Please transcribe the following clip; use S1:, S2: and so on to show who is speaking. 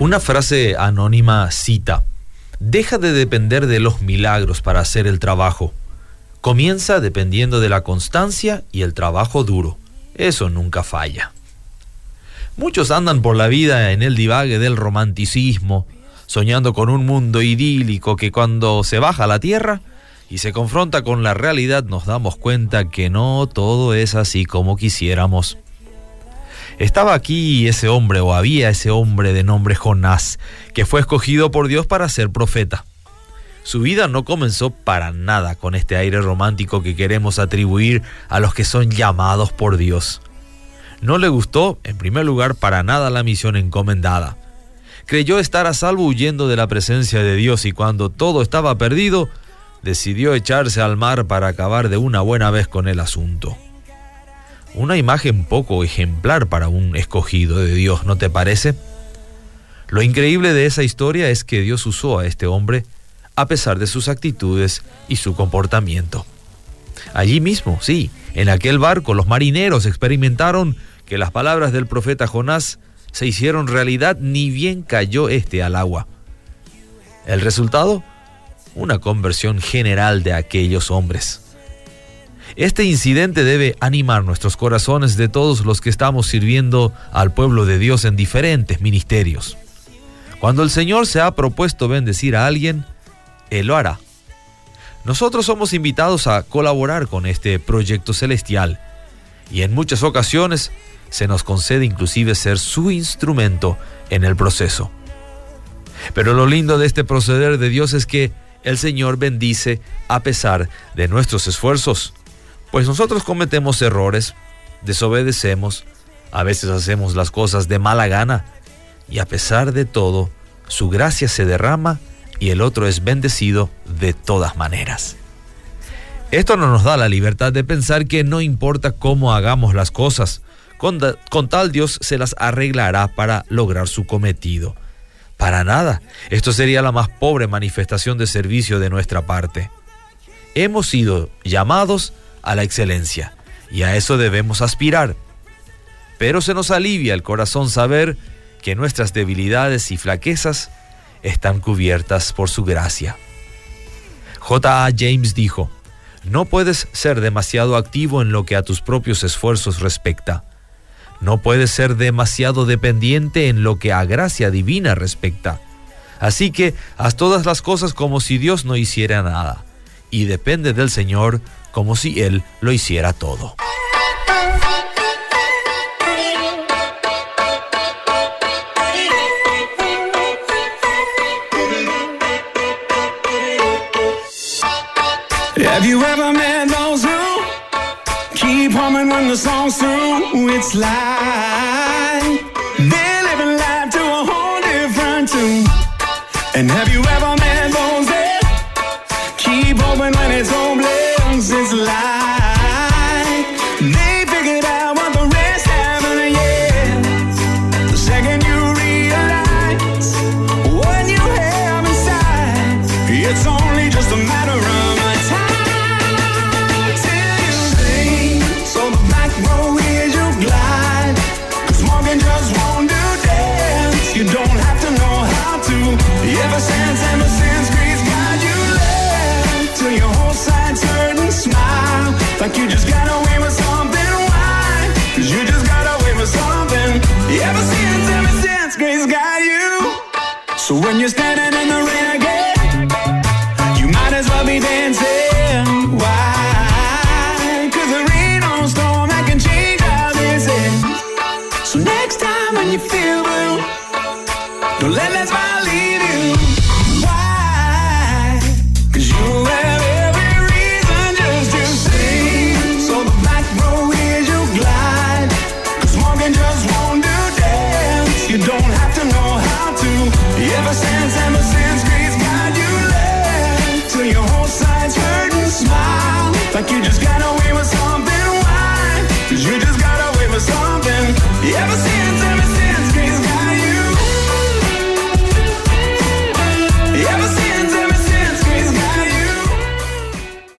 S1: Una frase anónima cita, deja de depender de los milagros para hacer el trabajo. Comienza dependiendo de la constancia y el trabajo duro. Eso nunca falla. Muchos andan por la vida en el divague del romanticismo, soñando con un mundo idílico que cuando se baja a la tierra y se confronta con la realidad nos damos cuenta que no todo es así como quisiéramos. Estaba aquí ese hombre o había ese hombre de nombre Jonás, que fue escogido por Dios para ser profeta. Su vida no comenzó para nada con este aire romántico que queremos atribuir a los que son llamados por Dios. No le gustó, en primer lugar, para nada la misión encomendada. Creyó estar a salvo huyendo de la presencia de Dios y cuando todo estaba perdido, decidió echarse al mar para acabar de una buena vez con el asunto. Una imagen poco ejemplar para un escogido de Dios, ¿no te parece? Lo increíble de esa historia es que Dios usó a este hombre a pesar de sus actitudes y su comportamiento. Allí mismo, sí, en aquel barco los marineros experimentaron que las palabras del profeta Jonás se hicieron realidad ni bien cayó éste al agua. El resultado, una conversión general de aquellos hombres. Este incidente debe animar nuestros corazones de todos los que estamos sirviendo al pueblo de Dios en diferentes ministerios. Cuando el Señor se ha propuesto bendecir a alguien, Él lo hará. Nosotros somos invitados a colaborar con este proyecto celestial y en muchas ocasiones se nos concede inclusive ser su instrumento en el proceso. Pero lo lindo de este proceder de Dios es que el Señor bendice a pesar de nuestros esfuerzos. Pues nosotros cometemos errores, desobedecemos, a veces hacemos las cosas de mala gana y a pesar de todo, su gracia se derrama y el otro es bendecido de todas maneras. Esto no nos da la libertad de pensar que no importa cómo hagamos las cosas, con, con, tal Dios se las arreglará para lograr su cometido. Para nada, esto sería la más pobre manifestación de servicio de nuestra parte. Hemos sido llamados a la excelencia y a eso debemos aspirar. Pero se nos alivia el corazón saber que nuestras debilidades y flaquezas están cubiertas por su gracia. J. A. James dijo, no puedes ser demasiado activo en lo que a tus propios esfuerzos respecta. No puedes ser demasiado dependiente en lo que a gracia divina respecta. Así que haz todas las cosas como si Dios no hiciera nada, y depende del Señor como si Él lo hiciera todo.
S2: Have you ever met those who keep humming when the song's through? It's like Like you just got away with something. Why? Cause you just got away with something. Ever since, ever since Grace got you. So when you're standing in the rain again, you might as well be dancing. Why? Cause there ain't no storm that can change how this is. So next time when you feel blue, don't let that Never seen